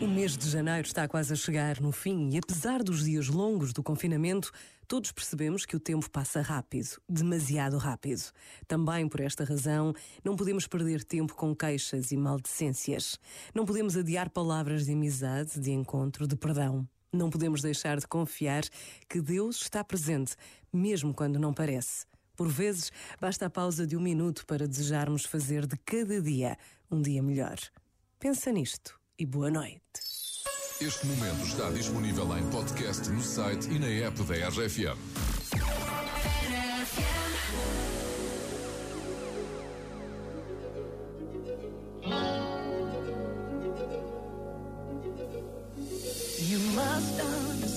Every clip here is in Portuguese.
O mês de janeiro está quase a chegar no fim e, apesar dos dias longos do confinamento, todos percebemos que o tempo passa rápido, demasiado rápido. Também por esta razão, não podemos perder tempo com queixas e maldicências. Não podemos adiar palavras de amizade, de encontro, de perdão. Não podemos deixar de confiar que Deus está presente, mesmo quando não parece. Por vezes, basta a pausa de um minuto para desejarmos fazer de cada dia um dia melhor. Pensa nisto e boa noite. Este momento está disponível em podcast no site e na app da RFM. You must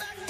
Back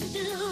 to do.